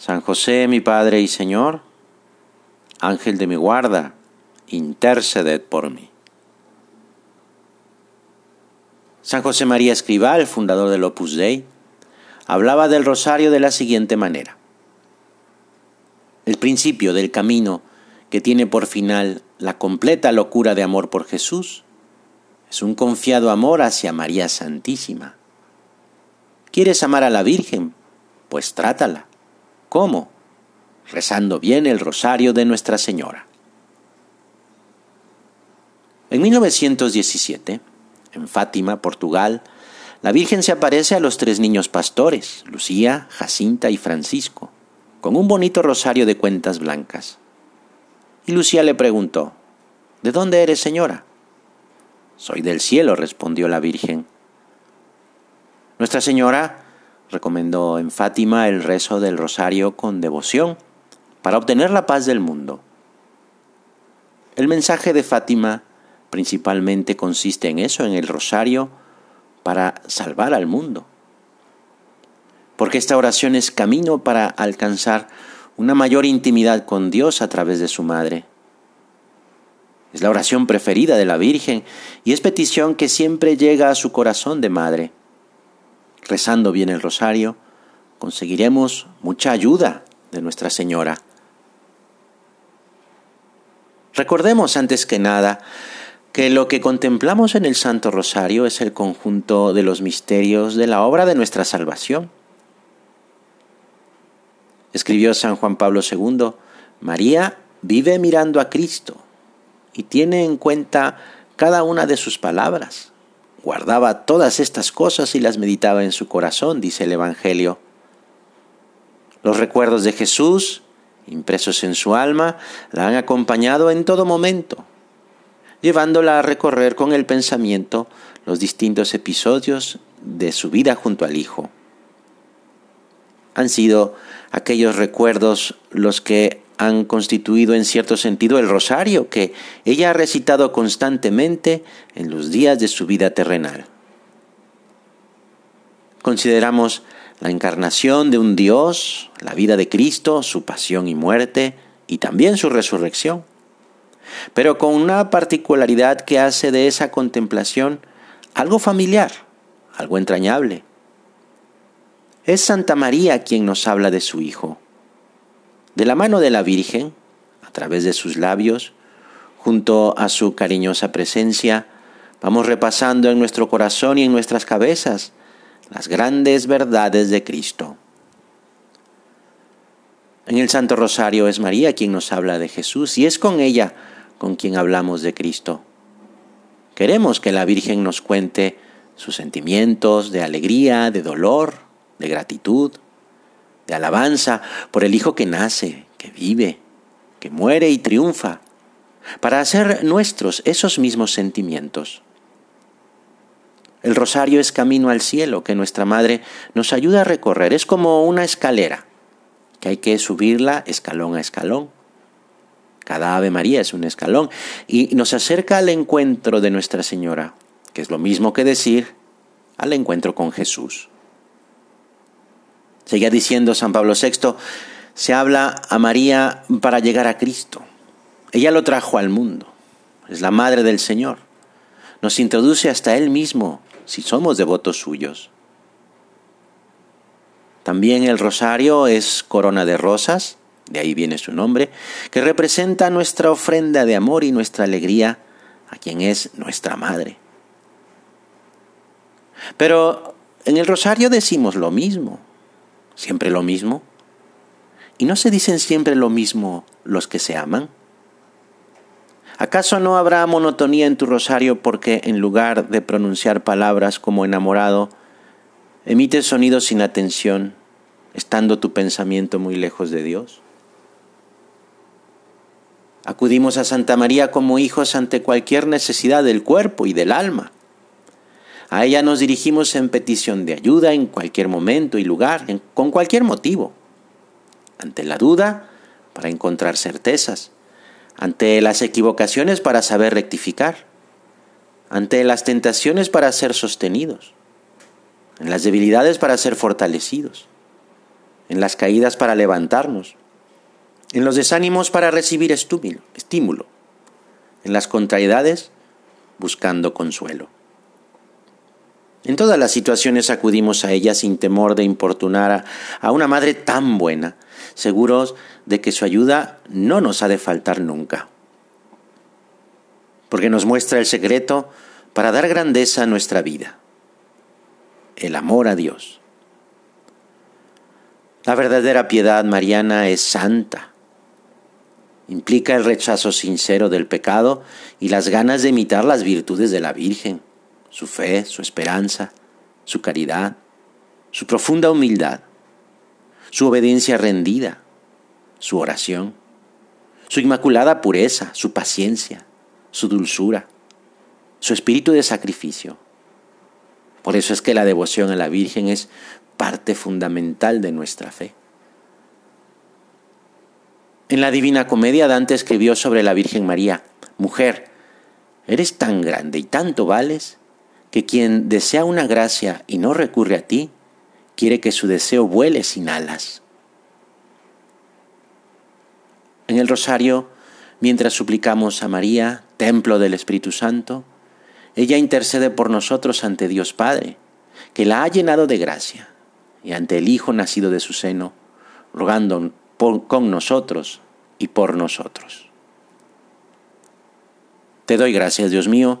San José, mi Padre y Señor, Ángel de mi guarda, interceded por mí. San José María Escribal, fundador del Opus Dei, hablaba del rosario de la siguiente manera. El principio del camino que tiene por final la completa locura de amor por Jesús es un confiado amor hacia María Santísima. ¿Quieres amar a la Virgen? Pues trátala. ¿Cómo? Rezando bien el rosario de Nuestra Señora. En 1917, en Fátima, Portugal, la Virgen se aparece a los tres niños pastores, Lucía, Jacinta y Francisco, con un bonito rosario de cuentas blancas. Y Lucía le preguntó, ¿De dónde eres, señora? Soy del cielo, respondió la Virgen. Nuestra Señora recomendó en Fátima el rezo del rosario con devoción para obtener la paz del mundo. El mensaje de Fátima principalmente consiste en eso, en el rosario para salvar al mundo. Porque esta oración es camino para alcanzar una mayor intimidad con Dios a través de su Madre. Es la oración preferida de la Virgen y es petición que siempre llega a su corazón de madre. Rezando bien el rosario, conseguiremos mucha ayuda de Nuestra Señora. Recordemos antes que nada que lo que contemplamos en el Santo Rosario es el conjunto de los misterios de la obra de nuestra salvación. Escribió San Juan Pablo II, María vive mirando a Cristo y tiene en cuenta cada una de sus palabras. Guardaba todas estas cosas y las meditaba en su corazón, dice el Evangelio. Los recuerdos de Jesús, impresos en su alma, la han acompañado en todo momento, llevándola a recorrer con el pensamiento los distintos episodios de su vida junto al Hijo. Han sido aquellos recuerdos los que han constituido en cierto sentido el rosario que ella ha recitado constantemente en los días de su vida terrenal. Consideramos la encarnación de un Dios, la vida de Cristo, su pasión y muerte y también su resurrección, pero con una particularidad que hace de esa contemplación algo familiar, algo entrañable. Es Santa María quien nos habla de su Hijo de la mano de la Virgen, a través de sus labios, junto a su cariñosa presencia, vamos repasando en nuestro corazón y en nuestras cabezas las grandes verdades de Cristo. En el Santo Rosario es María quien nos habla de Jesús y es con ella con quien hablamos de Cristo. Queremos que la Virgen nos cuente sus sentimientos de alegría, de dolor, de gratitud, de alabanza por el Hijo que nace, que vive, que muere y triunfa, para hacer nuestros esos mismos sentimientos. El rosario es camino al cielo que nuestra Madre nos ayuda a recorrer. Es como una escalera, que hay que subirla escalón a escalón. Cada Ave María es un escalón y nos acerca al encuentro de Nuestra Señora, que es lo mismo que decir al encuentro con Jesús. Seguía diciendo San Pablo VI, se habla a María para llegar a Cristo. Ella lo trajo al mundo. Es la madre del Señor. Nos introduce hasta Él mismo si somos devotos suyos. También el rosario es corona de rosas, de ahí viene su nombre, que representa nuestra ofrenda de amor y nuestra alegría a quien es nuestra madre. Pero en el rosario decimos lo mismo siempre lo mismo? ¿Y no se dicen siempre lo mismo los que se aman? ¿Acaso no habrá monotonía en tu rosario porque en lugar de pronunciar palabras como enamorado, emites sonidos sin atención, estando tu pensamiento muy lejos de Dios? Acudimos a Santa María como hijos ante cualquier necesidad del cuerpo y del alma. A ella nos dirigimos en petición de ayuda en cualquier momento y lugar, con cualquier motivo. Ante la duda, para encontrar certezas. Ante las equivocaciones, para saber rectificar. Ante las tentaciones, para ser sostenidos. En las debilidades, para ser fortalecidos. En las caídas, para levantarnos. En los desánimos, para recibir estímulo. En las contrariedades, buscando consuelo. En todas las situaciones acudimos a ella sin temor de importunar a, una madre tan buena, seguros de que su ayuda no nos ha de faltar nunca. Porque nos muestra el secreto para dar grandeza a nuestra vida, el amor a Dios. La verdadera piedad mariana es santa. Implica el rechazo sincero del pecado y las ganas de imitar las virtudes de la Virgen su fe, su esperanza, su caridad, su profunda humildad, su obediencia rendida, su oración, su inmaculada pureza, su paciencia, su dulzura, su espíritu de sacrificio. Por eso es que la devoción a la Virgen es parte fundamental de nuestra fe. En la Divina Comedia Dante escribió sobre la Virgen María, Mujer, eres tan grande y tanto vales que quien desea una gracia y no recurre a ti, quiere que su deseo vuele sin alas. En el rosario, mientras suplicamos a María, templo del Espíritu Santo, ella intercede por nosotros ante Dios Padre, que la ha llenado de gracia, y ante el Hijo nacido de su seno, rogando con nosotros y por nosotros. Te doy gracias, Dios mío,